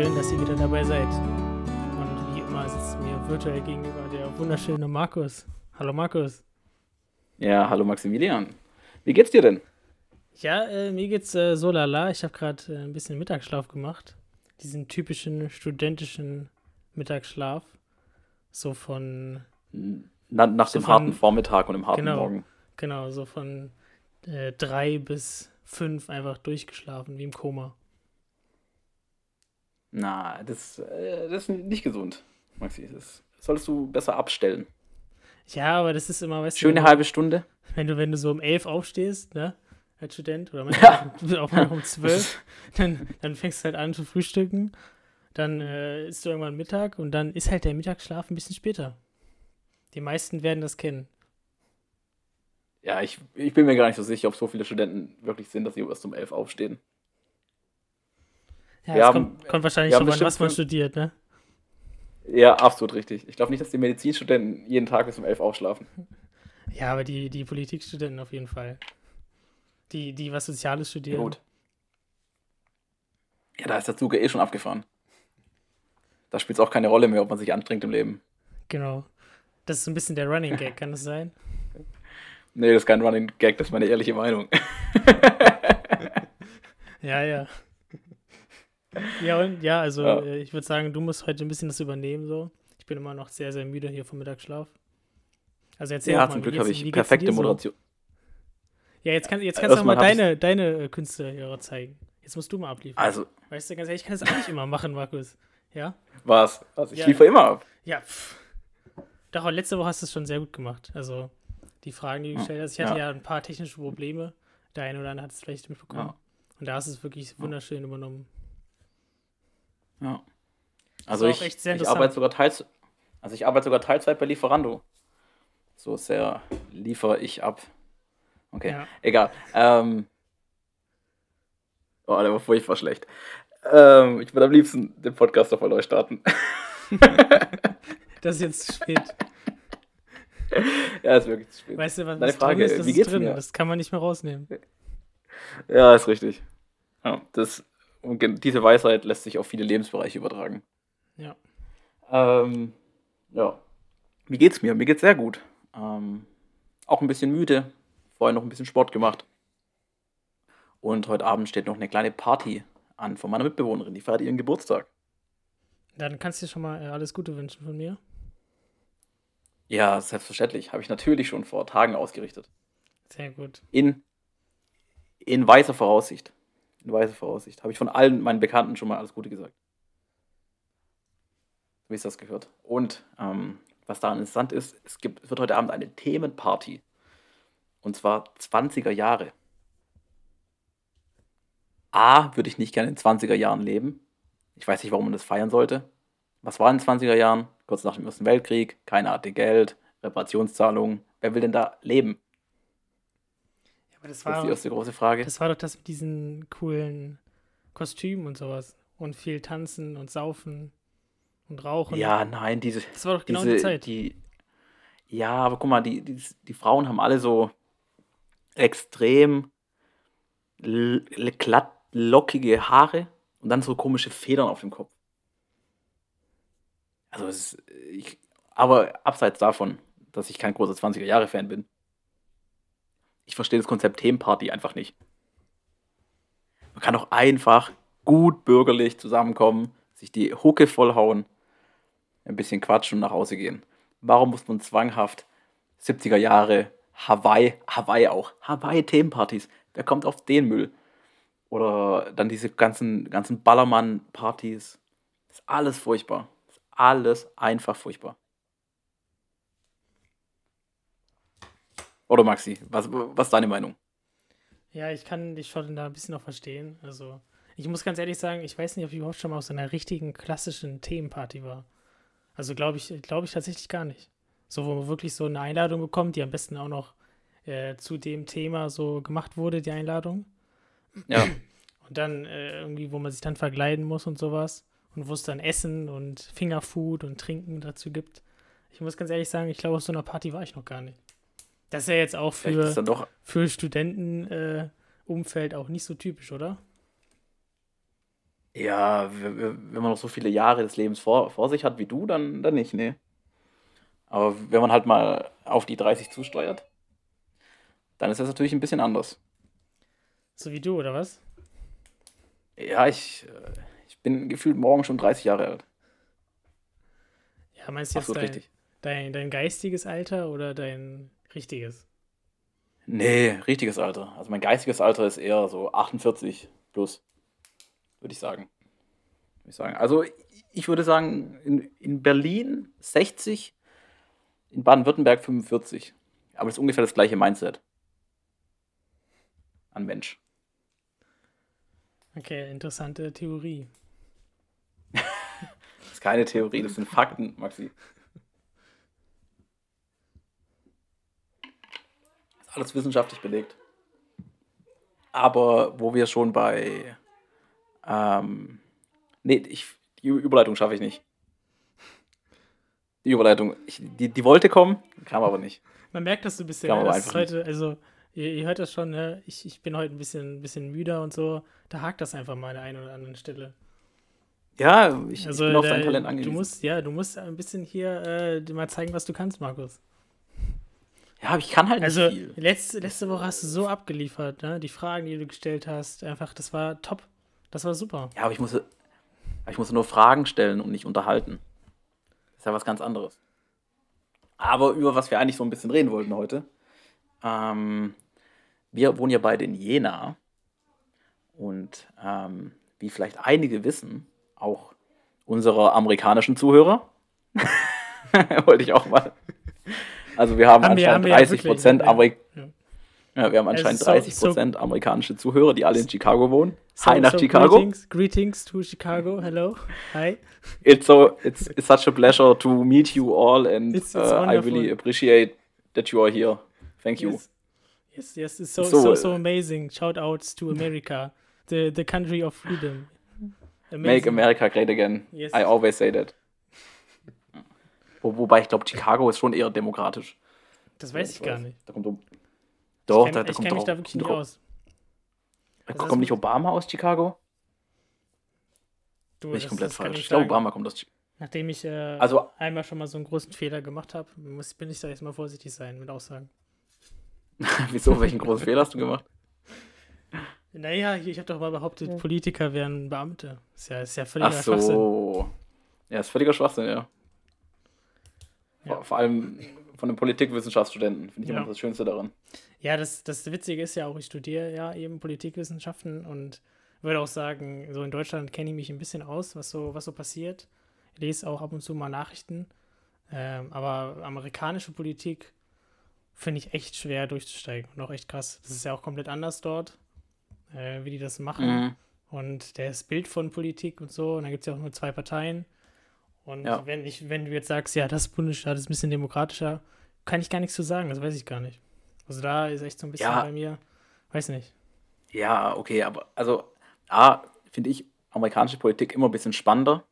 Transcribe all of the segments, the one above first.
Schön, dass ihr wieder dabei seid. Und wie immer sitzt mir virtuell gegenüber der wunderschöne Markus. Hallo Markus. Ja, hallo Maximilian. Wie geht's dir denn? Ja, äh, mir geht's äh, so lala. Ich habe gerade äh, ein bisschen Mittagsschlaf gemacht. Diesen typischen studentischen Mittagsschlaf. So von. Na, nach So dem von- harten Vormittag und dem harten Genau. Morgen. Genau, so von äh, drei bis fünf einfach durchgeschlafen, wie im Koma. Na, das, äh, das ist nicht gesund, Maxi. Das solltest du besser abstellen. Ja, aber das ist immer, weißt Schöne du, halbe Stunde. wenn du, wenn du so um elf aufstehst, ne, als Student, oder manchmal auch mal um zwölf, dann, dann fängst du halt an zu frühstücken, dann äh, isst du irgendwann Mittag und dann ist halt der Mittagsschlaf ein bisschen später. Die meisten werden das kennen. Ja, ich, ich bin mir gar nicht so sicher, ob so viele Studenten wirklich sind, dass sie erst um elf aufstehen. Ja, Wir das haben- kommt, kommt wahrscheinlich schon an, was man studiert, ne? Ja, absolut richtig. Ich glaube nicht, dass die Medizinstudenten jeden Tag bis um elf aufschlafen. Ja, aber die, die Politikstudenten auf jeden Fall. Die, die was Soziales Ja, studieren. gut. Ja, da ist der Zug ja eh schon abgefahren. Da spielt es auch keine Rolle mehr, ob man sich anstrengt im Leben. Genau. Das ist so ein bisschen der Running Gag, kann das sein? Nee, das ist kein Running Gag, das ist meine ehrliche Meinung. Ja, ja. Ja, und ja, also Ja. äh, ich würde sagen, du musst heute ein bisschen das übernehmen, so. Ich bin immer noch sehr, sehr müde hier vom Mittagsschlaf. Also erzähl Ja, mal, zum Glück habe ich perfekte dir so? Moderation. Ja, jetzt, kann, jetzt kannst du auch mal Erstmal hab ich- deine, deine äh, Künste zeigen. Jetzt musst du mal abliefern. Also, Weißt du, ganz ehrlich, ich kann das auch nicht immer machen, Markus. Ja? was? was? Ich Ja. liefere immer ab. Ja, pff. Doch, letzte Woche hast du es schon sehr gut gemacht. Also, die Fragen, die du gestellt hast. Ich hatte ja, Ja. ein paar technische Probleme. Der eine oder andere hat es vielleicht mitbekommen. Ja. Und da hast du es wirklich wunderschön übernommen. Ja. Also ich, ich arbeite sogar teils, also ich arbeite sogar Teilzeit bei Lieferando. So sehr liefere ich ab. Okay, Ja. egal. Ähm, oh, der war furchtbar schlecht. Ähm, ich würde am liebsten den Podcast auf neu starten. Das ist jetzt zu spät. ja, ist wirklich zu spät. Weißt du, was, Deine Frage, drin ist, das wie ist geht's drin. mir? Das kann man nicht mehr rausnehmen. Ja, ist richtig. Ja, das, und diese Weisheit lässt sich auf viele Lebensbereiche übertragen. Ja. Ähm, ja. Wie geht's mir? Mir geht's sehr gut. Ähm, auch ein bisschen müde. Vorher noch ein bisschen Sport gemacht. Und heute Abend steht noch eine kleine Party an von meiner Mitbewohnerin. Die feiert ihren Geburtstag. Dann kannst du dir schon mal äh, alles Gute wünschen von mir. Ja, selbstverständlich. Habe ich natürlich schon vor Tagen ausgerichtet. Sehr gut. In, in weiser Voraussicht. In weiser Voraussicht. Habe ich von allen meinen Bekannten schon mal alles Gute gesagt. Wie ist das gehört? Und ähm, was daran interessant ist, es, gibt, es wird heute Abend eine Themenparty. Und zwar 20er Jahre. A, würde ich nicht gerne in 20er Jahren leben. Ich weiß nicht, warum man das feiern sollte. Was war in den 20er Jahren? Kurz nach dem Ersten Weltkrieg, keiner hatte Geld, Reparationszahlungen. Wer will denn da leben? Aber das Das ist war, die erste große Frage. das war doch das mit diesen coolen Kostümen und sowas. Und viel tanzen und saufen und rauchen. Ja, nein, diese, Das war doch genau diese, die Zeit. Die, ja, aber guck mal, die, die, die Frauen haben alle so extrem glatt lockige Haare und dann so komische Federn auf dem Kopf. Also es ist, ich, aber abseits davon, dass ich kein großer 20er-Jahre-Fan bin, ich verstehe das Konzept Themenparty einfach nicht. Man kann auch einfach gut bürgerlich zusammenkommen, sich die Hucke vollhauen, ein bisschen quatschen und nach Hause gehen. Warum muss man zwanghaft 70er Jahre Hawaii, Hawaii auch, Hawaii-Themenpartys? Wer kommt auf den Müll? Oder dann diese ganzen, ganzen Ballermann-Partys. Ist alles furchtbar. Ist alles einfach furchtbar. Oder Maxi, was, was ist deine Meinung? Ja, ich kann dich schon da ein bisschen noch verstehen. Also, ich muss ganz ehrlich sagen, ich weiß nicht, ob ich überhaupt schon mal auf so einer richtigen klassischen Themenparty war. Also, glaube ich, glaube ich tatsächlich gar nicht. So, wo man wirklich so eine Einladung bekommt, die am besten auch noch äh, zu dem Thema so gemacht wurde, die Einladung. Ja, Und dann äh, irgendwie, wo man sich dann verkleiden muss und sowas. Und wo es dann Essen und Fingerfood und Trinken dazu gibt. Ich muss ganz ehrlich sagen, ich glaube, auf so einer Party war ich noch gar nicht. Das ist ja jetzt auch für, für Studentenumfeld äh, auch nicht so typisch, oder? Ja, wenn man noch so viele Jahre des Lebens vor, vor sich hat wie du, dann, dann nicht, nee. Aber wenn man halt mal auf die 30 zusteuert, dann ist das natürlich ein bisschen anders. So wie du, oder was? Ja, ich, ich bin gefühlt morgen schon 30 Jahre alt. Ja, meinst du jetzt Absolut dein, richtig. dein, dein geistiges Alter oder dein richtiges? Nee, richtiges Alter. Also mein geistiges Alter ist eher so 48 plus, würde ich sagen. Würde ich sagen. Also ich würde sagen, in, in Berlin 60, in Baden-Württemberg 45. Aber das ist ungefähr das gleiche Mindset an Mensch. Okay, interessante Theorie. Das ist keine Theorie, das sind Fakten, Maxi. Das ist alles wissenschaftlich belegt. Aber wo wir schon bei. Ähm, nee, ich, die Überleitung schaffe ich nicht. Die Überleitung, ich, die, die wollte kommen, kam aber nicht. Man merkt, dass du ein bisschen, aber einfach heute, also ihr, ihr hört das schon, ne? ich, ich bin heute ein bisschen, bisschen müder und so. Da hakt das einfach mal an der einen oder anderen Stelle. Ja, ich, Also ich bin auf dein Talent du angewiesen. musst, ja, du musst ein bisschen hier äh, dir mal zeigen, was du kannst, Markus. Ja, aber ich kann halt Also nicht viel. letzte, letzte Woche hast du so abgeliefert, ne? Die Fragen, die du gestellt hast, einfach, das war top. Das war super. Ja, aber ich muss, aber ich muss nur Fragen stellen und nicht unterhalten. Das ist ja was ganz anderes. Aber über was wir eigentlich so ein bisschen reden wollten heute. Ähm, wir wohnen ja beide in Jena. Und ähm, wie vielleicht einige wissen, auch unsere amerikanischen Zuhörer, wollte ich auch mal. Also wir haben, Haben wir- haben anscheinend wir ja 30 wirklich, Prozent. Amerik Ja. wir haben Also anscheinend so- 30 so- Prozent amerikanische Zuhörer, die alle in Chicago wohnen. So- Hi nach so Chicago. Greetings, greetings to Chicago. Hello. Hi. It's so it's, it's such a pleasure to meet you all, and It's- it's uh, I really appreciate that you are here. Thank you. Yes. Yes, yes, it's so, So, so, äh, so amazing. Shout outs to America, the, the country of freedom. Make America great again. Yes. I always say that. Wo, wobei ich glaube, Chicago ist schon eher demokratisch. Das weiß ich gar nicht. Da kommt, doch, ich da, kenn- da ich kommt kenne mich doch, da wirklich nicht kommt, aus. kommt, Das ist kommt nicht Obama aus Chicago? Du, Bin ich komplett falsch. ich Ich glaube. Obama kommt aus Chicago. Nachdem ich äh, Also- einmal schon mal so einen großen Fehler gemacht habe, muss, bin ich da jetzt mal vorsichtig sein mit Aussagen. Wieso? Welchen großen Fehler hast du gemacht? Naja, ich habe doch mal behauptet, Politiker wären Beamte. Ist ja, ist ja völliger Ach Schwachsinn. so. Ja, ist völliger Schwachsinn, ja. Ja. Vor, allem von den Politikwissenschaftsstudenten finde ich Ja. immer das Schönste daran. Ja, das, das Witzige ist ja auch, ich studiere ja eben Politikwissenschaften und würde auch sagen, so in Deutschland kenne ich mich ein bisschen aus, was so, was so passiert. Ich lese auch ab und zu mal Nachrichten. Ähm, aber amerikanische Politik finde ich echt schwer durchzusteigen und auch echt krass. Das ist ja auch komplett anders dort, äh, wie die das machen. Mhm. Und das Bild von Politik und so, und dann gibt es ja auch nur zwei Parteien. Und Ja. wenn, ich, wenn du jetzt sagst, ja, das Bundesstaat ist ein bisschen demokratischer, kann ich gar nichts zu sagen, das weiß ich gar nicht. Also da ist echt so ein bisschen Ja. bei mir, weiß nicht. Ja, okay, aber also A, finde ich amerikanische Politik immer ein bisschen spannender,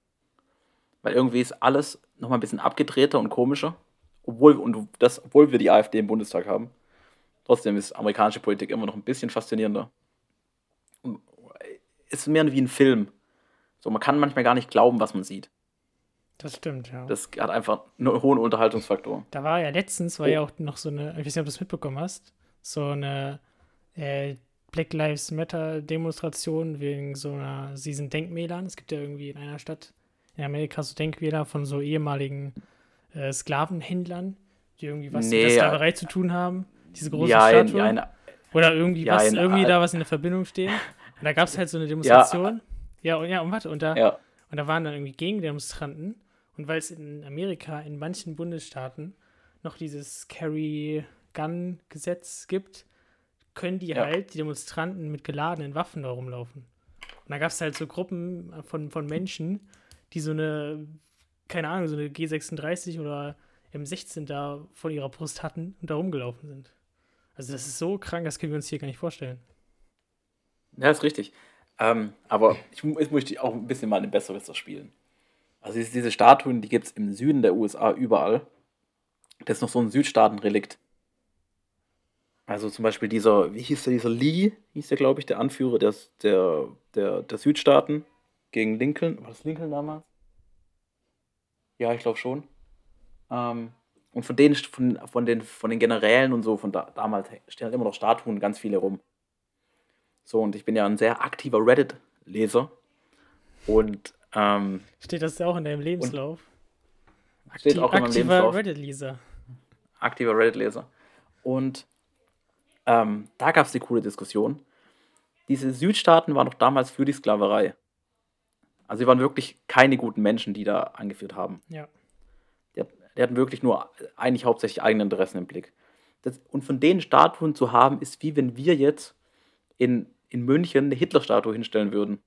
weil irgendwie ist alles nochmal ein bisschen abgedrehter und komischer, obwohl, und das, obwohl wir die AfD im Bundestag haben. Trotzdem ist amerikanische Politik immer noch ein bisschen faszinierender. Und ist mehr wie ein Film. So, man kann manchmal gar nicht glauben, was man sieht. Das stimmt, ja. Das hat einfach einen hohen Unterhaltungsfaktor. da war ja letztens, war Oh. ja auch noch so eine, ich weiß nicht, ob du es mitbekommen hast, so eine äh, Black Lives Matter Demonstration wegen so einer, diesen Denkmälern. Es gibt ja irgendwie in einer Stadt in Amerika so Denkmäler von so ehemaligen äh, Sklavenhändlern, die irgendwie was mit Nee, der ja. Sklaverei zu tun haben. Diese große Ja, in, Statue. ja, in, Oder irgendwie Ja, was, in- irgendwie da was in der Verbindung steht. Und da gab es halt so eine Demonstration. Ja, und ja, und warte, und da, ja, und da waren dann irgendwie Gegendemonstranten. Und weil es in Amerika in manchen Bundesstaaten noch dieses Carry-Gun-Gesetz gibt, können die Ja. halt, die Demonstranten, mit geladenen Waffen da rumlaufen. Und da gab es halt so Gruppen von, von Menschen, die so eine, keine Ahnung, so eine G36 oder M16 da von ihrer Brust hatten und da rumgelaufen sind. Also das ist so krank, das können wir uns hier gar nicht vorstellen. Ja, ist richtig. Ähm, aber ich, jetzt möchte ich auch ein bisschen mal eine bessere spielen. Also diese, Statuen, die gibt es im Süden der USA überall. Das ist noch so ein Südstaatenrelikt. Also zum Beispiel dieser, wie hieß der, dieser Lee, hieß der, glaube ich, der Anführer der, der, der, der Südstaaten. gegen Lincoln. War das Lincoln damals? Ja, ich glaube schon. Ähm, und von denen, von, von, den, von den Generälen und so, von da, damals stehen halt immer noch Statuen ganz viele rum. So, und ich bin ja ein sehr aktiver Reddit-Leser. Und ähm, Steht das auch in deinem Lebenslauf? steht auch in meinem aktiver. Reddit-Leser. aktiver Reddit-Leser. Und ähm, da gab es die coole Diskussion. Diese Südstaaten waren doch damals für die Sklaverei. Also sie waren wirklich keine guten Menschen, die da angeführt haben. Ja. Die, die hatten wirklich nur eigentlich hauptsächlich eigene Interessen im Blick. Das, und von denen Statuen zu haben, ist wie wenn wir jetzt in, in München eine Hitler-Statue hinstellen würden.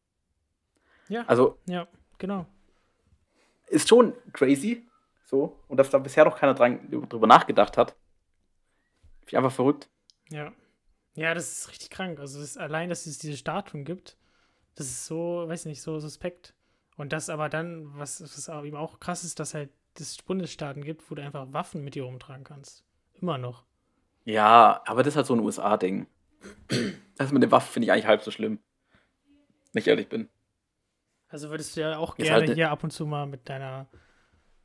Ja, Also ja, genau. ist schon crazy. So. Und dass da bisher noch keiner dran, drüber nachgedacht hat. Finde ich einfach verrückt. Ja. Ja, das ist richtig krank. Also das allein, dass es diese Statuen gibt, das ist so, weiß nicht, so suspekt. Und das aber dann, was, was eben auch krass ist, dass halt es Bundesstaaten gibt, wo du einfach Waffen mit dir rumtragen kannst. Immer noch. Ja, aber das ist halt so ein USA-Ding. Das mit den Waffen finde ich eigentlich halb so schlimm. Wenn ich ehrlich bin. Also würdest du ja auch gerne halt- hier ab und zu mal mit deiner,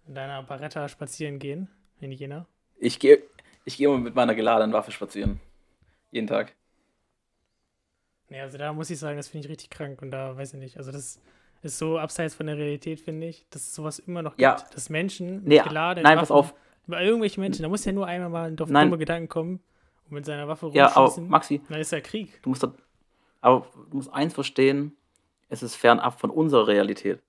mit deiner Baretta spazieren gehen in Jena. Ich gehe ich gehe immer mit meiner geladenen Waffe spazieren. Jeden Tag. Nee, also da muss ich sagen, das finde ich richtig krank und da weiß ich nicht. Also das ist so abseits von der Realität, finde ich, dass es sowas immer noch gibt. Ja. Dass Menschen Nee, geladenen nein, pass auf. Über irgendwelche Menschen, da muss ja nur einmal mal auf Nein. dumme Gedanken kommen und mit seiner Waffe Ja, aber rumschießen. Maxi, dann ist ja Krieg. du musst, da, aber du musst eins verstehen, es ist fernab von unserer Realität.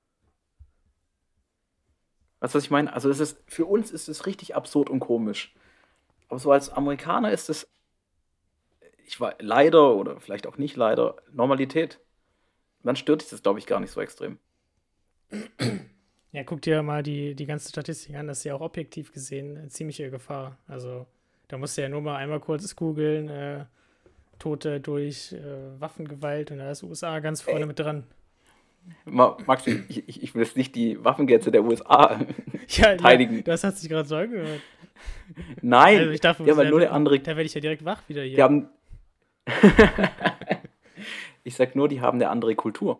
Weißt du, was ich meine? Also es ist, für uns ist es richtig absurd und komisch. Aber so als Amerikaner ist es, ich war leider oder vielleicht auch nicht leider, Normalität. Dann stört dich das, glaube ich, gar nicht so extrem. Ja, guck dir mal die, die ganze Statistik an, das ist ja auch objektiv gesehen eine ziemliche Gefahr. Also da musst du ja nur mal einmal kurz googeln, äh, Tote durch äh, Waffengewalt und da ist USA ganz vorne mit dran. Ma- Maxi, ich, ich- ich will jetzt nicht die Waffengrenze der USA Ja, Verteidigen. ja das hat sich gerade so angehört. Nein, Also ich dachte, halt da- nur eine andere. Da werde ich ja direkt wach wieder hier. Die haben. ich sag nur, die haben eine andere Kultur.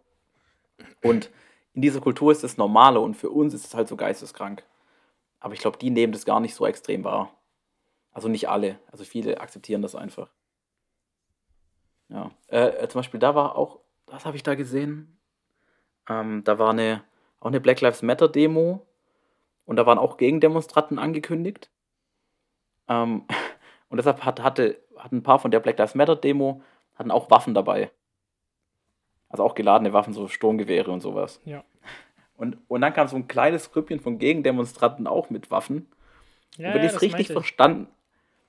Und in dieser Kultur ist das Normale und für uns ist es halt so geisteskrank. Aber ich glaube, die nehmen das gar nicht so extrem wahr. Also nicht alle. Also viele akzeptieren das einfach. Ja. Äh, äh, zum Beispiel, da war auch, was habe ich da gesehen? Ähm, da war eine, auch eine Black Lives Matter Demo und da waren auch Gegendemonstranten angekündigt. Ähm, und deshalb hat, hatte, hatten ein paar von der Black Lives Matter Demo hatten auch Waffen dabei. Also auch geladene Waffen, so Sturmgewehre und sowas. Ja. Und, und dann kam so ein kleines Grüppchen von Gegendemonstranten auch mit Waffen. ja, und wenn ja, ich es richtig verstanden,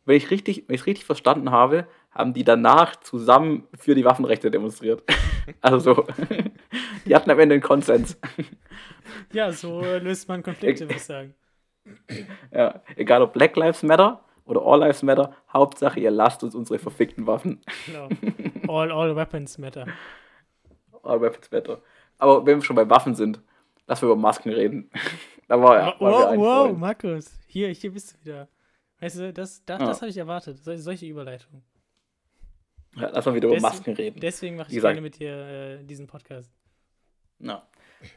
wenn ich richtig, wenn ich richtig verstanden habe, haben die danach zusammen für die Waffenrechte demonstriert. also so. die hatten am Ende einen Konsens. Ja, so löst man Konflikte, würde ich sagen. Ja, egal ob Black Lives Matter oder All Lives Matter, Hauptsache ihr lasst uns unsere verfickten Waffen. Genau. All, all weapons matter. All Weapons Matter. Aber wenn wir schon bei Waffen sind, lass wir über Masken reden. da war wow, wow. Markus. Hier, hier bist du wieder. Weißt du, das, das, Ja. das habe ich erwartet. Sol- solche Überleitung. Ja, lass mal wieder über Deswegen- Masken reden. Deswegen mache ich gesagt- gerne mit dir äh, diesen Podcast. Ja.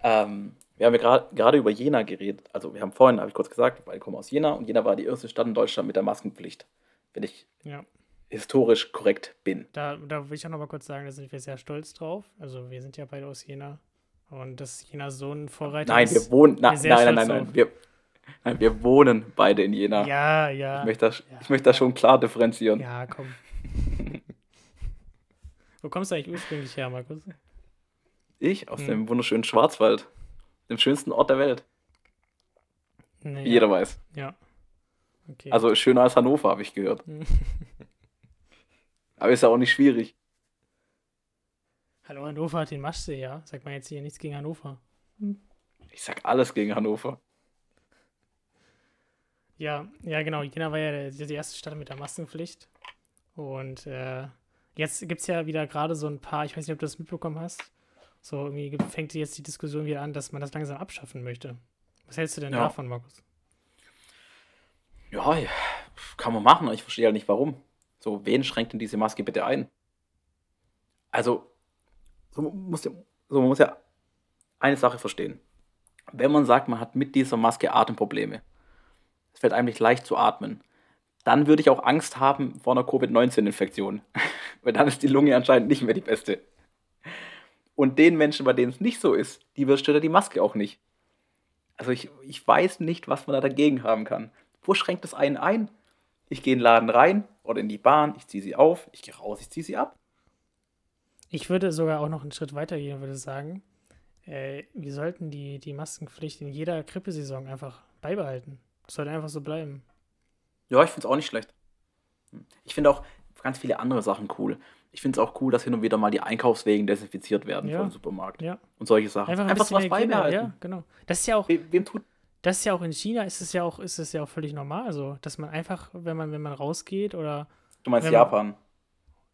Ähm, wir haben ja gerade über Jena geredet. Also wir haben vorhin, habe ich kurz gesagt, wir beide kommen aus Jena und Jena war die erste Stadt in Deutschland mit der Maskenpflicht. Wenn ich Ja. historisch korrekt bin. Da, da will ich auch noch mal kurz sagen, da sind wir sehr stolz drauf. Also wir sind ja beide aus Jena. Und dass Jena so ein Vorreiter Nein, ist. wir wohnen. Na, nein, nein, nein, nein. Wir, nein. Wir wohnen beide in Jena. Ja, ja. Ich, möchte das, Ja. ich möchte das schon klar differenzieren. Ja, komm. Wo kommst du eigentlich ursprünglich her, Markus? Ich aus Hm. dem wunderschönen Schwarzwald. Dem schönsten Ort der Welt. Nee, Wie jeder weiß. Ja. Okay. Also schöner als Hannover, habe ich gehört. Hm. Aber ist ja auch nicht schwierig. Hallo, Hannover hat den Maschsee, ja? Sagt man jetzt hier nichts gegen Hannover. Ich sag alles gegen Hannover. Ja, ja, genau. Jena war ja die erste Stadt mit der Maskenpflicht. Und äh, jetzt gibt es ja wieder gerade so ein paar, ich weiß nicht, ob du das mitbekommen hast. So, irgendwie fängt jetzt die Diskussion wieder an, dass man das langsam abschaffen möchte. Was hältst du denn Ja. davon, Markus? Ja, ja, kann man machen, aber ich verstehe halt nicht warum. So, wen schränkt denn diese Maske bitte ein? Also, so man muss ja, so man muss ja eine Sache verstehen. Wenn man sagt, man hat mit dieser Maske Atemprobleme, es fällt eigentlich leicht zu atmen, dann würde ich auch Angst haben vor einer Covid-19-Infektion. Weil dann ist die Lunge anscheinend nicht mehr die beste. Und den Menschen, bei denen es nicht so ist, die stellt die Maske auch nicht. Also ich, ich weiß nicht, was man da dagegen haben kann. Wo schränkt es einen ein? Ich gehe in den Laden rein oder in die Bahn, ich ziehe sie auf, ich gehe raus, ich ziehe sie ab. Ich würde sogar auch noch einen Schritt weiter gehen und würde sagen, äh, wir sollten die, die Maskenpflicht in jeder Grippesaison einfach beibehalten. Sollte einfach so bleiben. Ja, ich finde es auch nicht schlecht. Ich finde auch ganz viele andere Sachen cool. Ich finde es auch cool, dass hin und wieder mal die Einkaufswegen desinfiziert werden Ja. vor dem Supermarkt. Ja. Und solche Sachen. Einfach, ein Einfach Hygiene, beibehalten. Ja, genau. Das ist ja auch, We wem tut. das ist ja auch in China ist es ja auch, ist es ja auch völlig normal so, dass man einfach, wenn man, wenn man rausgeht oder Du meinst man- Japan?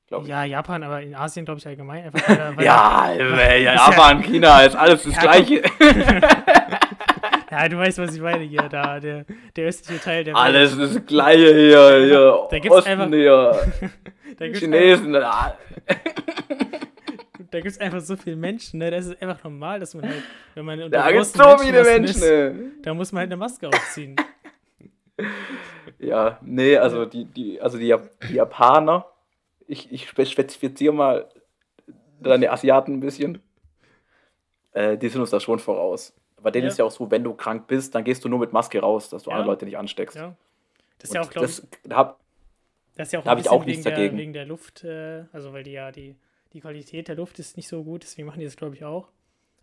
Ich. ja, Japan, aber in Asien glaube ich allgemein einfach. Weil, weil Ja, äh, ja, Ist ja- Japan, China, ist alles das Ja, Gleiche. Ja, du weißt, was ich meine hier, da, der, der östliche Teil der Alles das Gleiche hier. hier Da gibt's Osten einfach- hier. Da gibt's Chinesen. ah. Da gibt es einfach so viele Menschen, ne? Das ist einfach normal, dass man halt, wenn man unter Da gibt es großen so viele Menschen. ist, ey. da muss man halt eine Maske aufziehen. Ja, nee, also die, die, also die, Jap- die Japaner, ich, ich spe- spezifiziere mal dann die Asiaten ein bisschen, äh, die sind uns da schon voraus. Bei denen Ja. ist ja auch so, wenn du krank bist, dann gehst du nur mit Maske raus, dass du Ja. andere Leute nicht ansteckst. Ja. Das ist ja auch, glaube ich, hab, das ist ja auch da ein hab ich auch nichts wegen, der, dagegen. wegen der Luft, äh, also weil die ja die, die Qualität der Luft ist nicht so gut, deswegen machen die das, glaube ich, auch.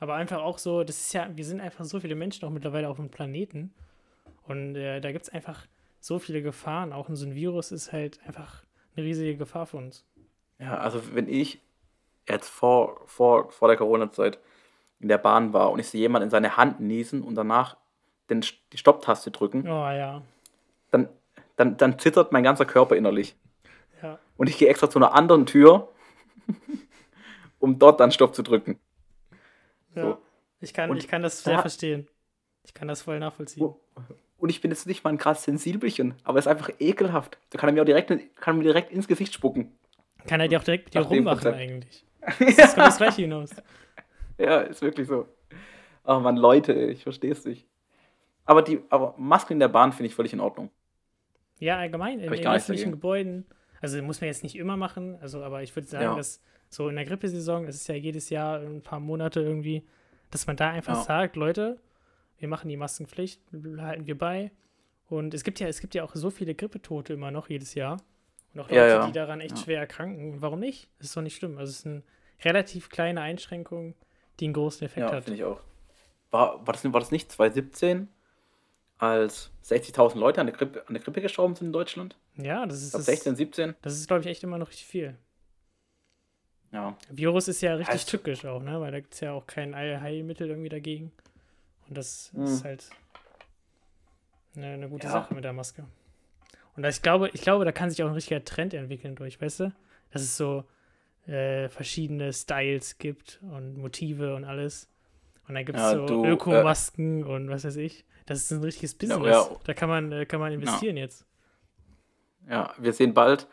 Aber einfach auch so, das ist ja, wir sind einfach so viele Menschen auch mittlerweile auf dem Planeten. Und äh, da gibt es einfach so viele Gefahren. Auch so ein Virus ist halt einfach eine riesige Gefahr für uns. ja, also wenn ich jetzt vor, vor, vor der Corona-Zeit in der Bahn war und ich sehe jemanden in seine Hand niesen und danach den, die Stopptaste drücken, Oh ja. dann, dann, dann zittert mein ganzer Körper innerlich. Ja. Und ich gehe extra zu einer anderen Tür, um dort dann Stopp zu drücken. ja. So. Ich, kann, Und ich kann das da- sehr verstehen. Ich kann das voll nachvollziehen. Und ich bin jetzt nicht mal ein krass Sensibelchen, aber es ist einfach ekelhaft. Da kann er mir auch direkt, kann mir direkt ins Gesicht spucken. Kann er dir auch direkt mit dir rummachen eigentlich. Das kommt das gleiche hinaus. Ja, ist wirklich so. Ach man, Leute, ich verstehe es nicht. Aber, die, aber Masken in der Bahn finde ich völlig in Ordnung. Ja, allgemein in, in öffentlichen. Gebäuden. Also muss man jetzt nicht immer machen, also aber ich würde sagen, Ja. dass so in der Grippesaison, das ist ja jedes Jahr ein paar Monate irgendwie, dass man da einfach Ja. sagt, Leute, wir machen die Maskenpflicht, halten wir bei. Und es gibt ja, es gibt ja auch so viele Grippetote immer noch jedes Jahr. Und auch Leute, Ja, ja. die daran echt schwer erkranken. Warum nicht? Das ist doch nicht schlimm. Also es ist eine relativ kleine Einschränkung, die einen großen Effekt Ja, hat. finde ich auch. War, war, das, war das nicht 2017, als 60.000 Leute an der, Grippe, an der Grippe gestorben sind in Deutschland? Ja, das ist, das, 16, 17. das ist glaube ich, echt immer noch richtig viel. Ja. Virus ist ja richtig Also- tückisch auch, ne? Weil da gibt es ja auch kein Heil- Heilmittel irgendwie dagegen. Und das Hm. ist halt eine, eine gute Ja. Sache mit der Maske. Und ich glaube, ich glaube, da kann sich auch ein richtiger Trend entwickeln durch, weißt du? Dass es so äh, verschiedene Styles gibt und Motive und alles. Und dann gibt es Ja, so äh, Ökomasken und was weiß ich. Das ist ein richtiges Business. ja. Da kann man, äh, kann man investieren jetzt. Ja, wir sehen bald,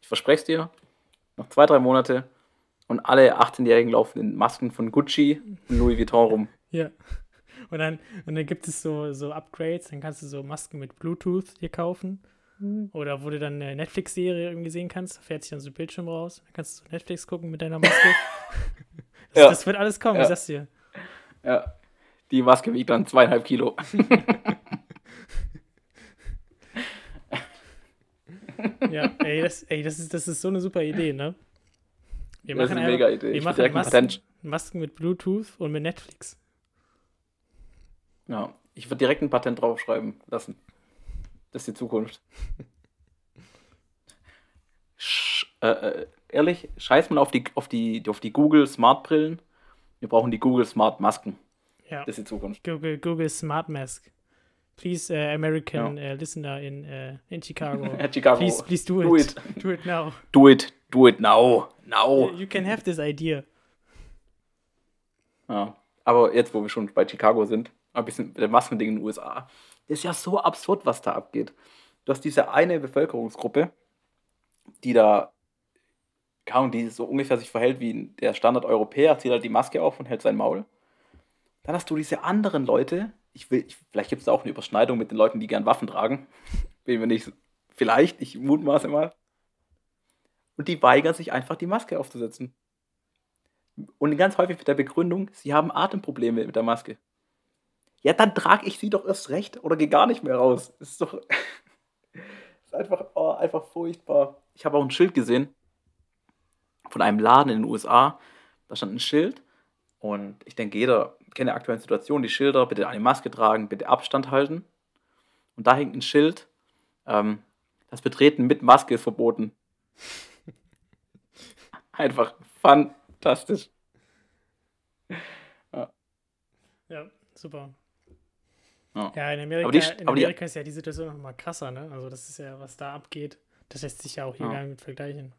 ich verspreche es dir, noch zwei, drei Monate und alle 18-Jährigen laufen in Masken von Gucci und Louis Vuitton rum. Ja. Und dann, und dann gibt es so, so Upgrades, dann kannst du so Masken mit Bluetooth dir kaufen. Oder wo du dann eine Netflix-Serie irgendwie sehen kannst, da fährt sich dann so ein Bildschirm raus. Dann kannst du Netflix gucken mit deiner Maske. das, Ja. das wird alles kommen, Ja. ich sag's dir. Ja. Die Maske wiegt dann zweieinhalb Kilo. Ja, ey, das, ey das, ist, das ist so eine super Idee, ne? Wir Das ist eine mega Idee. Wir Ich machen direkt ein Masken, Patent. Masken mit Bluetooth und mit Netflix. Ja, ich würde direkt ein Patent draufschreiben lassen. Das ist die Zukunft. Sch äh, äh, ehrlich, scheiß mal auf die, auf die, auf die Google Smart Brillen. Wir brauchen die Google Smart Masken. Ja. Das ist die Zukunft. Google, Google Smart Mask. Please, uh, American uh, listener in, uh, in Chicago. Chicago. Please, please do, Do it. it. Do it now. Do it. Do it now. Now. You can have this idea. Ja. Aber jetzt, wo wir schon bei Chicago sind, ein bisschen mit dem Maskending in den USA. Das ist ja so absurd, was da abgeht. Du hast diese eine Bevölkerungsgruppe, die da, Ahnung, die so ungefähr sich verhält wie der Standard-Europäer, zieht halt die Maske auf und hält sein Maul. Dann hast du diese anderen Leute, ich will, ich, vielleicht gibt es auch eine Überschneidung mit den Leuten, die gern Waffen tragen. Bin mir nicht, vielleicht, ich mutmaße mal. Und die weigern sich einfach, die Maske aufzusetzen. Und ganz häufig mit der Begründung, sie haben Atemprobleme mit der Maske. Ja, dann trage ich sie doch erst recht oder gehe gar nicht mehr raus. Das ist doch. das ist einfach, oh, einfach furchtbar. Ich habe auch ein Schild gesehen von einem Laden in den USA. Da stand ein Schild. Und ich denke, jeder kennt die aktuelle Situation, die Schilder, bitte eine Maske tragen, bitte Abstand halten. Und da hängt ein Schild, ähm, das Betreten mit Maske ist verboten. Einfach fantastisch. Ja, ja super. Ja. Ja, in Amerika, die- in Amerika ist ja die Situation noch mal krasser, ne? Also das ist ja, was da abgeht, das lässt sich ja auch hier Ja. gar nicht mit vergleichen.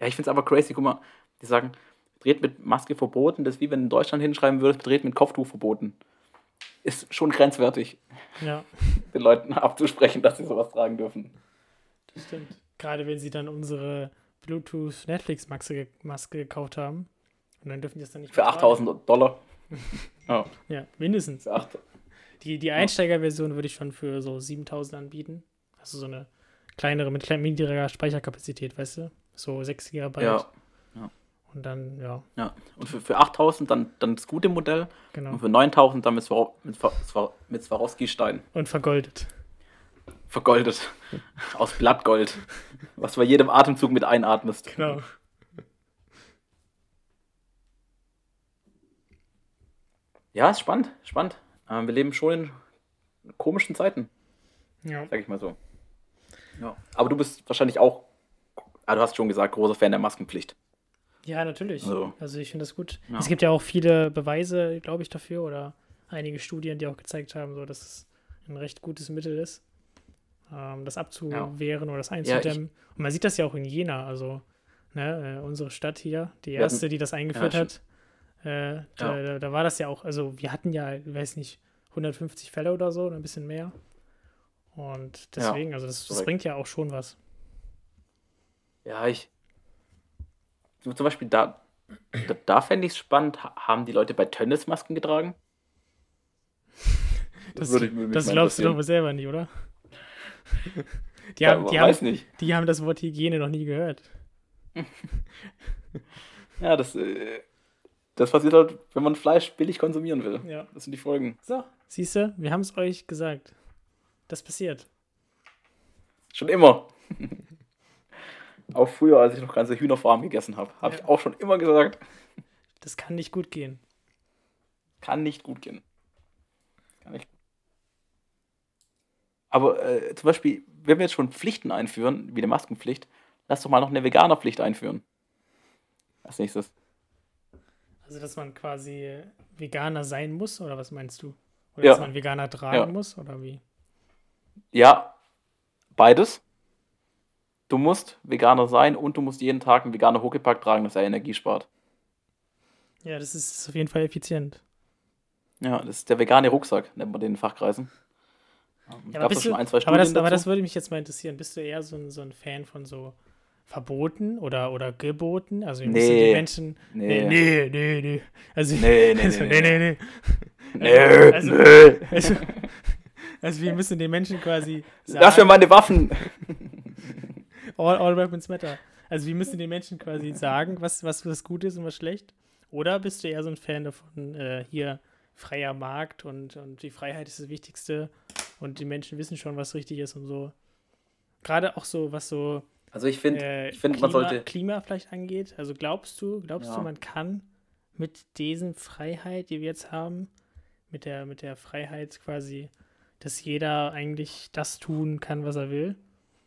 Ja, ich finde es aber crazy. Guck mal, die sagen, Betreten mit Maske verboten. Das ist wie wenn in Deutschland hinschreiben würdest, Betreten mit Kopftuch verboten. Ist schon grenzwertig, Ja, den Leuten abzusprechen, dass sie sowas tragen dürfen. das stimmt. Gerade wenn sie dann unsere Bluetooth Netflix Maske, gekauft haben und dann dürfen die das dann nicht Für mehr tragen. 8000 Dollar. ja, Ja, mindestens. für 8. Die, die Einsteigerversion würde ich schon für so 7000 anbieten. Also so eine kleinere, mit klein, niedriger Speicherkapazität, weißt du? So 6 GB. Ja, Und dann, ja, ja. Und für, für 8000 dann, dann das gute Modell. genau. Und für 9000 dann mit, Swaro- mit, Swa- Swa- mit Swarovski-Stein. Und vergoldet. Vergoldet. Aus Blattgold. Was du bei jedem Atemzug mit einatmest. Genau. Ja, ist spannend. Spannend. Ähm, wir leben schon in komischen Zeiten. Ja. sag ich mal so. Ja. Aber du bist wahrscheinlich auch, ah, du hast schon gesagt, großer Fan der Maskenpflicht. Ja, natürlich. Also- Also ich finde das gut. Ja. Es gibt ja auch viele Beweise, glaube ich, dafür oder einige Studien, die auch gezeigt haben, so, dass es ein recht gutes Mittel ist, ähm, das abzuwehren oder das einzudämmen. Und man sieht das ja auch in Jena, also ne, äh, unsere Stadt hier, die Wir hatten- erste, die das eingeführt Ja, hat. Äh, da, da, da war das ja auch, also wir hatten ja, weiß nicht, 150 Fälle oder so oder ein bisschen mehr. Und deswegen, also das, das bringt ja auch schon was. Ja, ich. Zum Beispiel da, da, da fände ich es spannend, ha- haben die Leute bei Tönnies Masken getragen? Das, würde ich- das glaubst du doch selber nicht, oder? Die, Ja, haben, die, weiß haben, nicht. die haben das Wort Hygiene noch nie gehört. Ja, das, äh, das passiert halt, wenn man Fleisch billig konsumieren will. Ja. Das sind die Folgen. So, siehst du, wir haben es euch gesagt. Das passiert. Schon immer. auch früher, als ich noch ganze Hühnerfarmen gegessen habe, habe Ja. ich auch schon immer gesagt, Das kann nicht gut gehen. kann nicht gut gehen. Kann nicht. Aber äh, zum Beispiel, wenn wir jetzt schon Pflichten einführen, wie eine Maskenpflicht, lass doch mal noch eine Veganerpflicht einführen. Als nächstes. Also, dass man quasi Veganer sein muss, oder was meinst du? Oder Ja. dass man Veganer tragen Ja. muss, oder wie? Ja, beides. Du musst Veganer sein und du musst jeden Tag einen veganer Huckepack tragen, dass er Energie spart. Ja, das ist auf jeden Fall effizient. Ja, das ist der vegane Rucksack, nennt man den in Fachkreisen. Ja, schon du, ein, zwei aber, das, aber das würde mich jetzt mal interessieren. Bist du eher so ein, so ein Fan von so Verboten oder, oder Geboten? Also, wir müssen die Nee. Menschen. Nee. nee, nee. nee. Also, Nee, nee, also, nee, nee, nee. nee, nee. Also- nö. Also, also wir müssen den Menschen quasi Lass mir meine Waffen. all, all weapons matter. Also wir müssen den Menschen quasi sagen, was, was, was gut ist und was schlecht. Oder bist du eher so ein Fan davon, äh, hier freier Markt und, und die Freiheit ist das Wichtigste und die Menschen wissen schon, was richtig ist und so. Gerade auch so, was so Also ich finde, äh, ich finde, man Klima, sollte. Klima vielleicht angeht. Also glaubst du, glaubst Ja. du, man kann mit diesen Freiheit, die wir jetzt haben, mit der, mit der Freiheit quasi, dass jeder eigentlich das tun kann, was er will?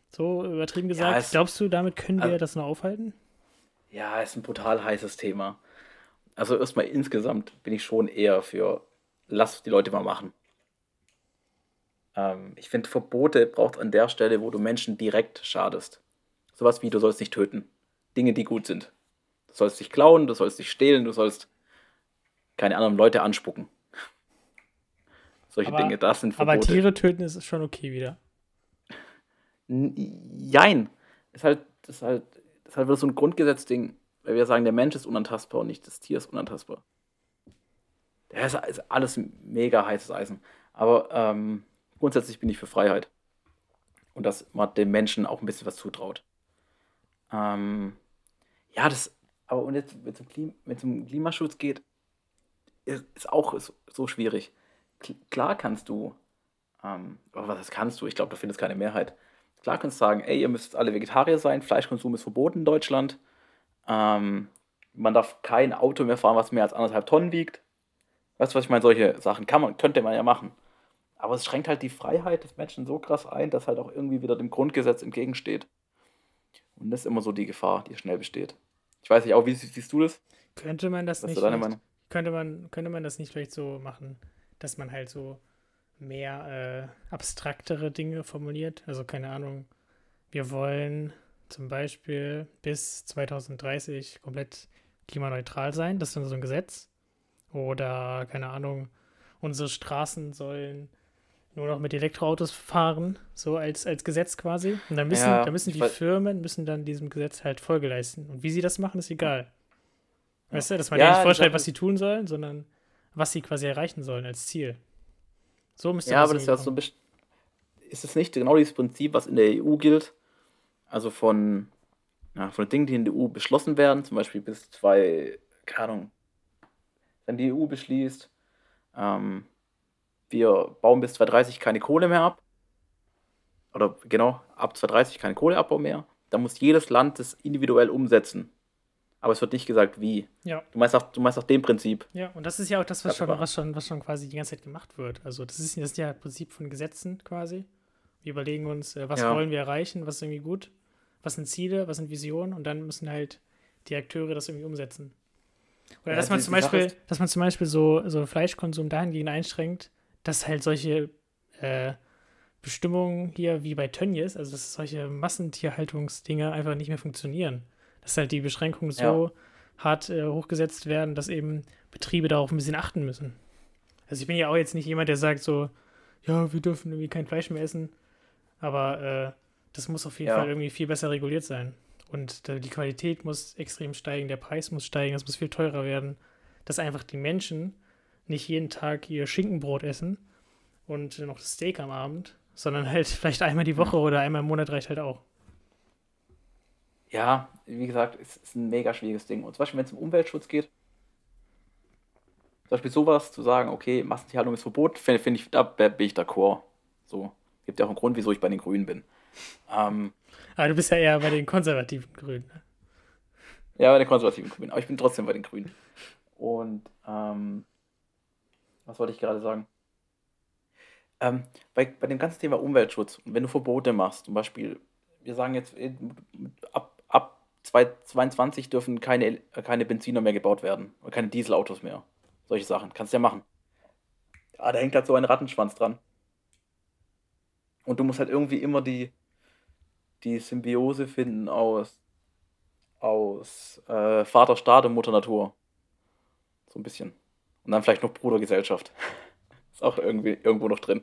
So übertrieben gesagt. es- glaubst du, damit können wir also- das noch aufhalten? Ja, ist ein brutal heißes Thema. Also erstmal insgesamt bin ich schon eher für, lass die Leute mal machen. Ähm, ich finde, Verbote braucht an der Stelle, wo du Menschen direkt schadest. Sowas wie, du sollst nicht töten. Dinge, die gut sind. Du sollst dich klauen, du sollst dich stehlen, du sollst keine anderen Leute anspucken. Solche Aber- Dinge, das sind Verbote. Aber Tiere töten ist schon okay wieder. Jein. Ist halt, ist halt, ist halt wieder so ein Grundgesetzding, weil wir sagen, der Mensch ist unantastbar und nicht das Tier ist unantastbar. Der ist, ist alles mega heißes Eisen. Aber ähm, grundsätzlich bin ich für Freiheit. Und dass man den Menschen auch ein bisschen was zutraut. Ähm, ja, das, aber und jetzt, wenn es um, Klimaschutz geht, ist, auch so, schwierig. Klar kannst du, ähm, was kannst du? Ich glaube, da findest keine Mehrheit. Klar kannst du sagen, ey, ihr müsst alle Vegetarier sein, Fleischkonsum ist verboten in Deutschland. Ähm, man darf kein Auto mehr fahren, was mehr als anderthalb Tonnen wiegt. Weißt du, was ich meine? Solche Sachen kann man, könnte man ja machen. Aber es schränkt halt die Freiheit des Menschen so krass ein, dass halt auch irgendwie wieder dem Grundgesetz entgegensteht. Und das ist immer so die Gefahr, die schnell besteht. Ich weiß nicht, auch wie siehst du das? Könnte man das was nicht. Könnte man, könnte man das nicht vielleicht so machen, dass man halt so mehr äh, abstraktere Dinge formuliert? Also keine Ahnung, wir wollen zum Beispiel bis 2030 komplett klimaneutral sein. Das ist dann so ein Gesetz. Oder, keine Ahnung, unsere Straßen sollen nur noch mit Elektroautos fahren, so als, als Gesetz quasi. Und dann müssen, ja, dann müssen die Firmen müssen dann diesem Gesetz halt Folge leisten. Und wie sie das machen, ist egal. Weißt du, dass man ja, nicht vorstellt, was sie tun sollen, sondern was sie quasi erreichen sollen als Ziel. So müsste Ja, aber das ist ja so ein bisschen. Ist es nicht genau dieses Prinzip, was in der EU gilt? Also von, ja, von den Dingen, die in der EU beschlossen werden, zum Beispiel bis zwei, keine Ahnung, wenn die EU beschließt, ähm, wir bauen bis 2030 keine Kohle mehr ab, oder genau, ab 2030 kein Kohleabbau mehr, dann muss jedes Land das individuell umsetzen. Aber es wird nicht gesagt, wie. Ja. Du meinst nach, du meinst nach dem Prinzip. Ja, und das ist ja auch das, was, schon, was, schon, was schon quasi die ganze Zeit gemacht wird. Also das ist, das ist ja das Prinzip von Gesetzen quasi. Wir überlegen uns, äh, was ja. wollen wir erreichen, was ist irgendwie gut, was sind Ziele, was sind Visionen und dann müssen halt die Akteure das irgendwie umsetzen. Oder ja, dass man zum Beispiel, dass man zum Beispiel so, so Fleischkonsum dahingehend einschränkt, dass halt solche äh, Bestimmungen hier wie bei Tönnies, also dass solche Massentierhaltungsdinger einfach nicht mehr funktionieren. Dass halt die Beschränkungen so ja. hart äh, hochgesetzt werden, dass eben Betriebe darauf ein bisschen achten müssen. Also ich bin ja auch jetzt nicht jemand, der sagt so, ja, wir dürfen irgendwie kein Fleisch mehr essen, aber äh, das muss auf jeden ja. Fall irgendwie viel besser reguliert sein. Und die Qualität muss extrem steigen, der Preis muss steigen, es muss viel teurer werden, dass einfach die Menschen nicht jeden Tag ihr Schinkenbrot essen und noch das Steak am Abend, sondern halt vielleicht einmal die Woche oder einmal im Monat reicht halt auch. Ja, wie gesagt, es ist ein mega schwieriges Ding. Und zum Beispiel, wenn es um Umweltschutz geht, zum Beispiel sowas zu sagen, okay, Massentierhaltung ist verboten, finde find ich, da bin ich d'accord. So, gibt ja auch einen Grund, wieso ich bei den Grünen bin. Ähm, aber du bist ja eher bei den konservativen Grünen. Ne? Ja, bei den konservativen Grünen. Aber ich bin trotzdem bei den Grünen. Und ähm, was wollte ich gerade sagen? Ähm, bei, bei dem ganzen Thema Umweltschutz, wenn du Verbote machst, zum Beispiel, wir sagen jetzt, äh, ab, ab 2022 dürfen keine, keine Benziner mehr gebaut werden oder keine Dieselautos mehr. Solche Sachen. Kannst du ja machen. Ja, da hängt halt so ein Rattenschwanz dran. Und du musst halt irgendwie immer die, die Symbiose finden aus, aus äh, Vater Staat und Mutter Natur. So ein bisschen. Und dann vielleicht noch Brudergesellschaft. ist auch irgendwie irgendwo noch drin.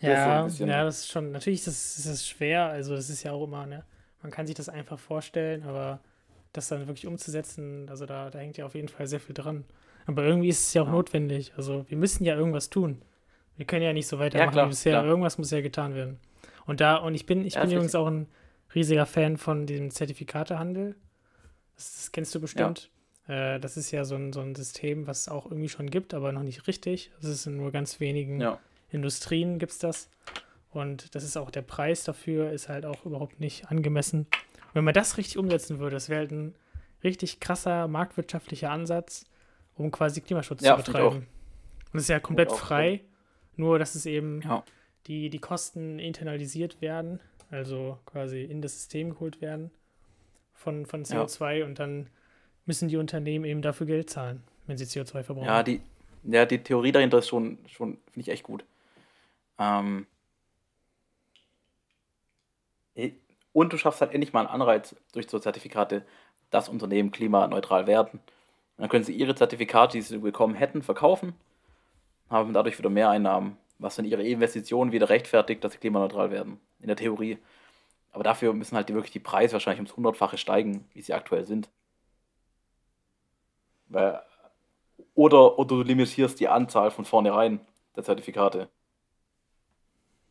Ja, das ja, das ist schon, natürlich ist das, ist das schwer, also das ist ja auch immer, ne, man kann sich das einfach vorstellen, aber das dann wirklich umzusetzen, also da, da hängt ja auf jeden Fall sehr viel dran. Aber irgendwie ist es ja auch ja. notwendig, also wir müssen ja irgendwas tun. Wir können ja nicht so weitermachen ja, klar, wie bisher, klar. irgendwas muss ja getan werden. Und da, und ich bin, ich ja, bin übrigens auch ein riesiger Fan von dem Zertifikatehandel. Das, das kennst du bestimmt. Äh, das ist ja so ein, so ein System, was es auch irgendwie schon gibt, aber noch nicht richtig. Das ist in nur ganz wenigen ja. Industrien gibt es das. Und das ist auch der Preis dafür, ist halt auch überhaupt nicht angemessen. Und wenn man das richtig umsetzen würde, das wäre halt ein richtig krasser marktwirtschaftlicher Ansatz, um quasi Klimaschutz ja, zu betreiben. Und es ist ja komplett frei, nur dass es eben ja. die, die Kosten internalisiert werden, also quasi in das System geholt werden von, von CO2 und dann müssen die Unternehmen eben dafür Geld zahlen, wenn sie CO2 verbrauchen. Ja, die, ja, die Theorie dahinter ist schon, schon finde ich echt gut. Ähm, und du schaffst halt endlich mal einen Anreiz durch so Zertifikate, dass Unternehmen klimaneutral werden. Und dann können sie ihre Zertifikate, die sie bekommen hätten, verkaufen, haben dadurch wieder mehr Einnahmen, was dann ihre Investitionen wieder rechtfertigt, dass sie klimaneutral werden. In der Theorie. Aber dafür müssen halt wirklich die Preise wahrscheinlich ums Hundertfache steigen, wie sie aktuell sind. Weil Oder, oder du limitierst die Anzahl von vornherein der Zertifikate.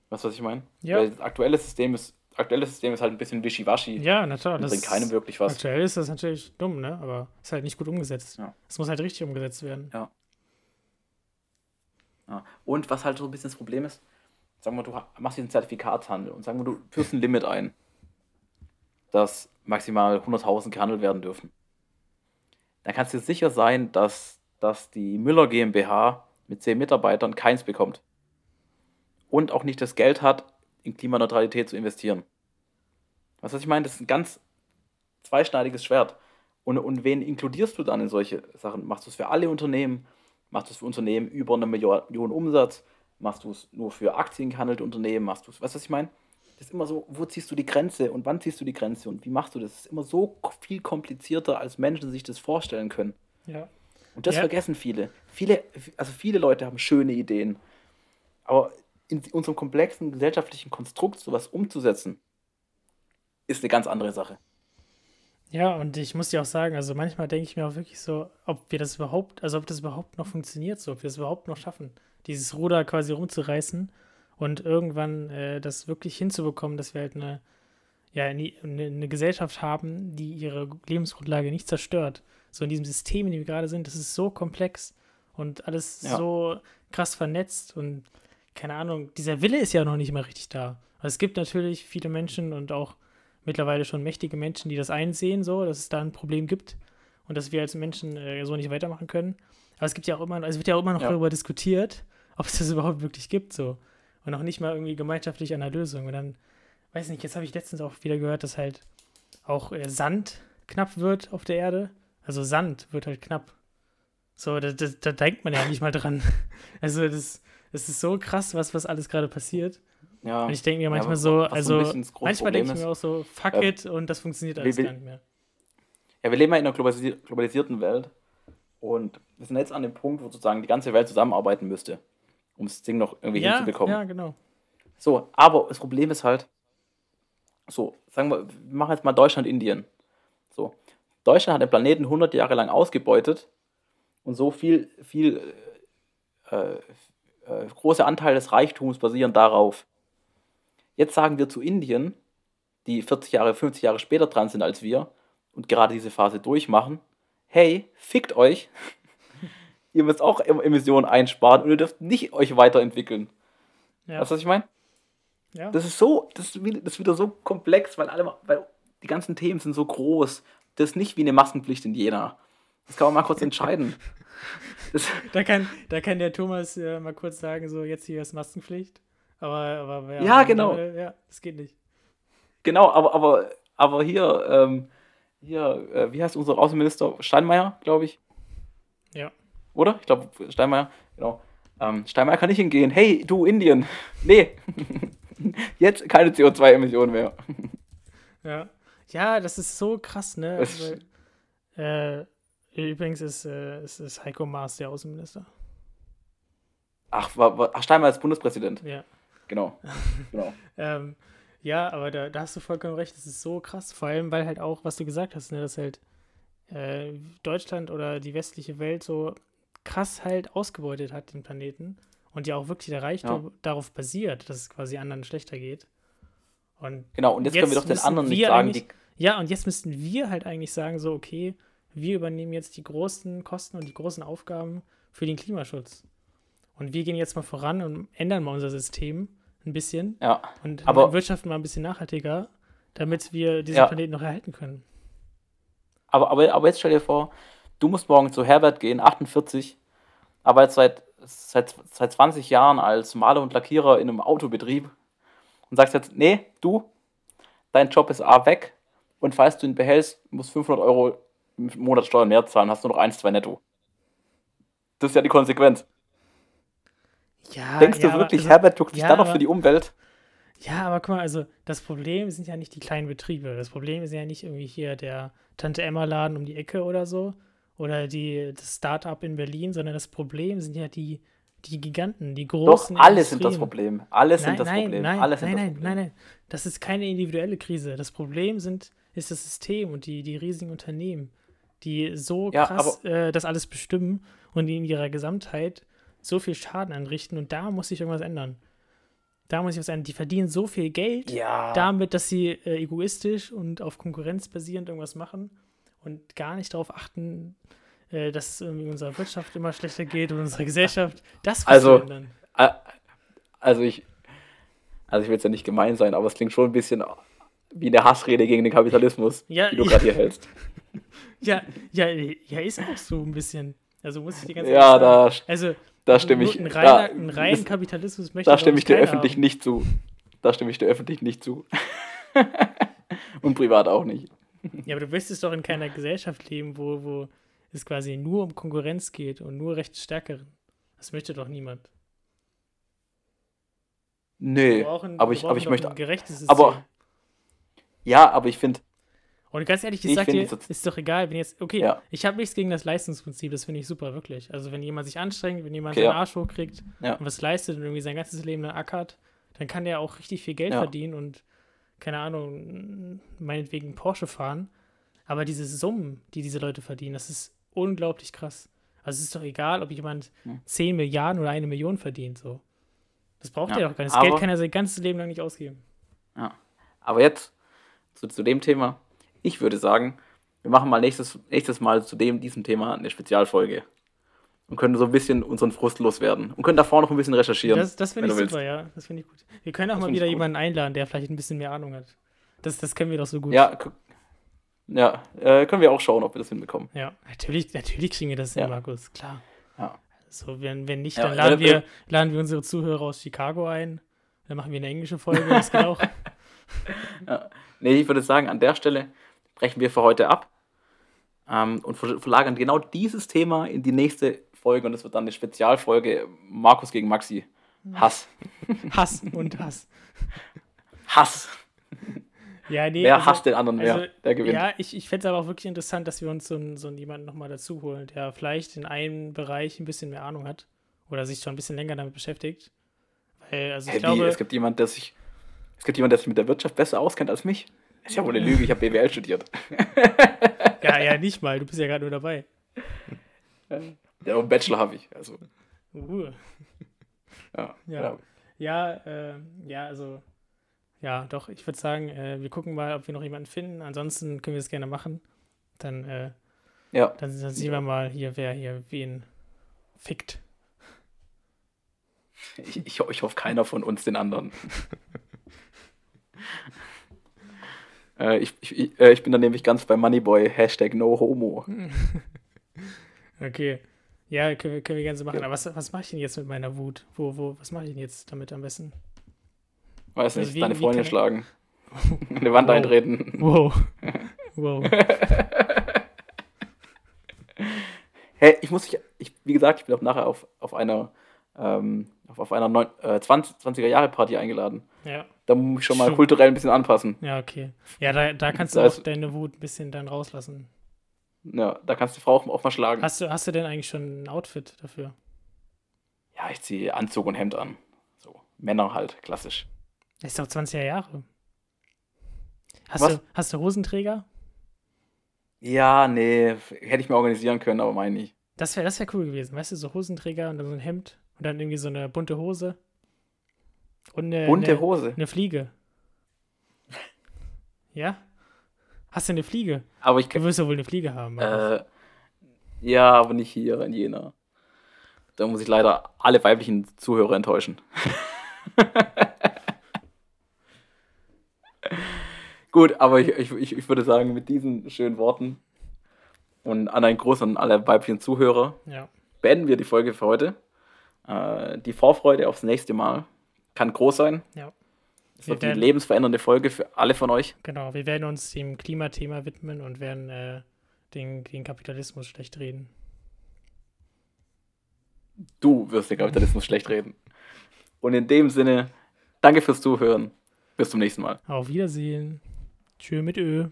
Weißt du, was ich meine? Ja. Weil das aktuelle System ist, aktuelles System ist halt ein bisschen wischiwaschi. Ja, natürlich. Das bringt keinem wirklich was. Aktuell ist das natürlich dumm, ne? Aber ist halt nicht gut umgesetzt. Ja. Es muss halt richtig umgesetzt werden. Ja. Und was halt so ein bisschen das Problem ist, sagen wir, du machst diesen Zertifikatshandel und sagen wir, du führst ein Limit ein, dass maximal 100.000 gehandelt werden dürfen. Dann kannst du sicher sein, dass, dass die Müller GmbH mit 10 Mitarbeitern keins bekommt. Und auch nicht das Geld hat, in Klimaneutralität zu investieren. Weißt du, was ich meine? Das ist ein ganz zweischneidiges Schwert. Und, und wen inkludierst du dann in solche Sachen? Machst du es für alle Unternehmen? Machst du es für Unternehmen über eine Million Million Umsatz? Machst du es nur für aktiengehandelte Unternehmen? Machst du es, weißt du, was ich meine? Das ist immer so, wo ziehst du die Grenze und wann ziehst du die Grenze und wie machst du das? Das ist immer so viel komplizierter, als Menschen sich das vorstellen können. Ja. Und das Ja. vergessen viele. Viele, also viele Leute haben schöne Ideen. Aber in unserem komplexen gesellschaftlichen Konstrukt sowas umzusetzen, ist eine ganz andere Sache. Ja, und ich muss dir auch sagen, also manchmal denke ich mir auch wirklich so, ob wir das überhaupt, also ob das überhaupt noch funktioniert, so, ob wir es überhaupt noch schaffen, dieses Ruder quasi rumzureißen und irgendwann äh, das wirklich hinzubekommen, dass wir halt eine, ja, eine, eine Gesellschaft haben, die ihre Lebensgrundlage nicht zerstört. So in diesem System, in dem wir gerade sind, das ist so komplex und alles Ja. so krass vernetzt und keine Ahnung, dieser Wille ist ja noch nicht mal richtig da. Also es gibt natürlich viele Menschen und auch mittlerweile schon mächtige Menschen, die das einsehen, so, dass es da ein Problem gibt und dass wir als Menschen äh, so nicht weitermachen können. Aber es gibt ja auch immer, also es wird ja auch immer noch Ja. darüber diskutiert, ob es das überhaupt wirklich gibt, so. Und noch nicht mal irgendwie gemeinschaftlich an einer Lösung. Und dann, weiß nicht, jetzt habe ich letztens auch wieder gehört, dass halt auch äh, Sand knapp wird auf der Erde. Also Sand wird halt knapp. So, da, da, da denkt man ja nicht mal dran. Also das, das ist so krass, was, was alles gerade passiert. Ja. Und ich denke mir Ja, manchmal was so, also manchmal denke ich mir auch so, fuck äh, it und das funktioniert alles wir- gar nicht mehr. Ja, wir leben ja in einer globalisi globalisierten Welt und wir sind jetzt an dem Punkt, wo sozusagen die ganze Welt zusammenarbeiten müsste, um das Ding noch irgendwie Ja, hinzubekommen. ja, genau. So, aber das Problem ist halt, so, sagen wir, wir machen jetzt mal Deutschland, Indien. So, Deutschland hat den Planeten 100 Jahre lang ausgebeutet und so viel, viel äh, äh, große Anteil des Reichtums basieren darauf. Jetzt sagen wir zu Indien, die 40 Jahre, 50 Jahre später dran sind als wir und gerade diese Phase durchmachen, hey, fickt euch, ihr müsst auch Em- Emissionen einsparen und ihr dürft nicht euch weiterentwickeln. Ja, Weißt du, was ich meine? ja. Das ist so, das ist, wieder, das ist wieder so komplex, weil alle, weil die ganzen Themen sind so groß. Das ist nicht wie eine Maskenpflicht in Jena. Das kann man mal kurz entscheiden. Das, Da, kann, da kann der Thomas äh, mal kurz sagen, so jetzt hier ist Maskenpflicht. Aber, aber ja, Ja, genau. da- ja, das geht nicht. genau, aber, aber, aber hier, ähm, hier, äh, wie heißt unser Außenminister? Steinmeier, glaube ich. Ja. Oder? Ich glaube, Steinmeier, genau. Ähm, Steinmeier kann nicht hingehen. Hey, du Indien. Nee. Jetzt keine CO2-Emissionen mehr. Ja. Ja, das ist so krass, ne? Weil, äh, übrigens ist, äh, ist, ist Heiko Maas der Außenminister. Ach, war, war, ach Steinmeier ist Bundespräsident. Ja. Genau. genau. Ähm, ja, aber da, da hast du vollkommen recht, das ist so krass. Vor allem, weil halt auch, was du gesagt hast, ne, dass halt äh, Deutschland oder die westliche Welt so krass halt ausgebeutet hat, den Planeten. Und ja auch wirklich der Reichtum darauf basiert, dass es quasi anderen schlechter geht. Und Genau, und jetzt, können wir Jetzt doch den anderen nicht sagen, die, ja, und jetzt müssten wir halt eigentlich sagen, so, okay, wir übernehmen jetzt die großen Kosten und die großen Aufgaben für den Klimaschutz. Und wir gehen jetzt mal voran und ändern mal unser System ein bisschen ja, und Aber- wirtschaften mal ein bisschen nachhaltiger, damit wir diesen Ja. Planeten noch erhalten können. aber, aber, aber jetzt stell dir vor, du musst morgen zu Herbert gehen, 48, arbeitet seit, seit, seit 20 Jahren als Maler und Lackierer in einem Autobetrieb und sagst jetzt, nee, du, dein Job ist A weg und falls du ihn behältst, musst 500 Euro im Monat Steuern mehr zahlen, hast nur noch 1, 2 netto. Das ist ja die Konsequenz. Ja, Denkst ja, du aber wirklich, also, Herbert juckt sich ja, dann noch aber- für die Umwelt? Ja, aber guck mal, also das Problem sind ja nicht die kleinen Betriebe. Das Problem ist ja nicht irgendwie hier der Tante Emma Laden um die Ecke oder so oder die, das Start-up in Berlin, sondern das Problem sind ja die, die Giganten, die Doch, großen alle sind das. Problem. Alle Nein, sind das nein, Problem. nein, Alle sind nein, das nein, Problem. nein, nein. Das ist keine individuelle Krise. Das Problem sind, ist das System und die, die riesigen Unternehmen, die so Ja, krass äh, das alles bestimmen und in ihrer Gesamtheit so viel Schaden anrichten und da muss sich irgendwas ändern. Da muss sich was ändern. Die verdienen so viel Geld Ja. damit, dass sie äh, egoistisch und auf Konkurrenz basierend irgendwas machen und gar nicht darauf achten, äh, dass es irgendwie unserer Wirtschaft immer schlechter geht und unserer Gesellschaft. Das Also, ändern. Ä- Also ich, also ich will jetzt ja nicht gemein sein, aber es klingt schon ein bisschen wie eine Hassrede gegen den Kapitalismus, Ja, die du ja. gerade hier hältst. Ja, ja, ja, ist auch so ein bisschen. Also muss ich die ganze Ja, Zeit da, sagen. Also, da stimme ich, da, reiner, einen reinen Kapitalismus möchte da stimme ich dir öffentlich haben. nicht zu. Da stimme ich dir öffentlich nicht zu. Und privat auch nicht. Ja, aber du möchtest doch in keiner Gesellschaft leben, wo, wo es quasi nur um Konkurrenz geht und nur Rechtsstärkeren. Das möchte doch niemand. Nee, Wir brauchen, aber ich, aber ich möchte, ein gerechtes System. aber ja, aber ich finde, Und ganz ehrlich, ich, Ich sag dir, ist doch egal, wenn jetzt, okay, Ja. ich habe nichts gegen das Leistungsprinzip, das finde ich super, wirklich. Also wenn jemand sich anstrengt, wenn jemand Okay, seinen ja. Arsch hochkriegt Ja. und was leistet und irgendwie sein ganzes Leben dann ackert, dann kann der auch richtig viel Geld verdienen und, keine Ahnung, meinetwegen Porsche fahren. Aber diese Summen, die diese Leute verdienen, das ist unglaublich krass. Also es ist doch egal, ob jemand Hm. 10 Milliarden oder eine Million verdient, so. Das braucht Ja, er doch gar nicht. Das Geld kann er sein ganzes Leben lang nicht ausgeben. aber jetzt zu, zu dem Thema. Ich würde sagen, wir machen mal nächstes, nächstes Mal zu dem, diesem Thema eine Spezialfolge. Und können so ein bisschen unseren Frust loswerden. Und können davor noch ein bisschen recherchieren. Das, das finde ich willst. super, ja. Das finde ich gut. Wir können auch Das mal wieder jemanden einladen, der vielleicht ein bisschen mehr Ahnung hat. Das, das können wir doch so gut. Ja, ja äh, können wir auch schauen, ob wir das hinbekommen. Ja, natürlich, natürlich kriegen wir das hin, Ja. Markus, klar. Ja. So, wenn, wenn nicht, Ja, dann laden, äh, wir, äh. laden wir unsere Zuhörer aus Chicago ein. Dann machen wir eine englische Folge, das geht auch. Nee, ich würde sagen, an der Stelle brechen wir für heute ab ähm, und ver- verlagern genau dieses Thema in die nächste Folge und das wird dann eine Spezialfolge Markus gegen Maxi. Hass. Hass und Hass. Hass. Ja, nee, Wer also- hasst den anderen mehr? also, der gewinnt. Ja, ich, ich fände es aber auch wirklich interessant, dass wir uns so, einen- so jemanden nochmal dazu holen, der vielleicht in einem Bereich ein bisschen mehr Ahnung hat oder sich schon ein bisschen länger damit beschäftigt. Weil, also ich Hey, wie, glaube, es gibt jemand, der sich, es gibt jemand, der sich mit der Wirtschaft besser auskennt als mich. Ist ja wohl eine Lüge, ich habe BWL studiert. ja, ja, nicht mal, du bist ja gerade nur dabei. Ja, und Bachelor habe ich. Also, Uh. ja. Ja. ja. Äh, ja, also, ja, doch, ich würde sagen, äh, wir gucken mal, ob wir noch jemanden finden. Ansonsten können wir es gerne machen. Dann, äh, ja. dann, dann sehen wir mal hier, wer hier wen fickt. Ich, ich, ich hoffe, keiner von uns den anderen. äh, ich, ich, ich, äh, ich bin dann nämlich ganz bei Moneyboy, Hashtag no homo. Okay. Ja, können wir, können wir gerne so machen. Aber was, was mache ich denn jetzt mit meiner Wut? Wo, wo, was mache ich denn jetzt damit am besten? Weiß Also nicht, wie- deine Freundin kann- schlagen. Eine Wand Wow. eintreten. Wow. wow. Hey, ich muss dich, ich, wie gesagt, ich bin auch nachher auf, auf einer, ähm, auf, auf einer neun, äh, 20, 20er Jahre Party eingeladen. Ja, Da muss ich schon mal Stimmt. kulturell ein bisschen anpassen. ja, okay. Ja, da, da kannst du auch deine Wut ein bisschen dann rauslassen. Ja, da kannst du die Frau auch, auch mal schlagen. Hast du, hast du denn eigentlich schon ein Outfit dafür? Ja, ich ziehe Anzug und Hemd an. So, Männer halt, klassisch. Das ist doch 20er Jahre. Hast Was? du, hast du Hosenträger? Ja, nee, hätte ich mir organisieren können, aber meine ich. Das wäre das wär cool gewesen. Weißt du, so Hosenträger und dann so ein Hemd und dann irgendwie so eine bunte Hose. Und eine, Bunte eine, Hose. eine Fliege. Ja? Hast du eine Fliege? Aber ich Du wirst ja wohl eine Fliege haben. Äh, ja, aber nicht hier in Jena. Da muss ich leider alle weiblichen Zuhörer enttäuschen. Gut, aber ich, ich, ich ich würde sagen, mit diesen schönen Worten und an einen Gruß an alle weiblichen Zuhörer ja. beenden wir die Folge für heute. Äh, die Vorfreude aufs nächste Mal kann groß sein. Ja. Wir wird die lebensverändernde Folge für alle von euch. Genau, wir werden uns dem Klimathema widmen und werden äh, den, den Kapitalismus schlecht reden. Du wirst den Kapitalismus schlecht reden. Und in dem Sinne, danke fürs Zuhören. Bis zum nächsten Mal. Auf Wiedersehen. Tschö mit Ö.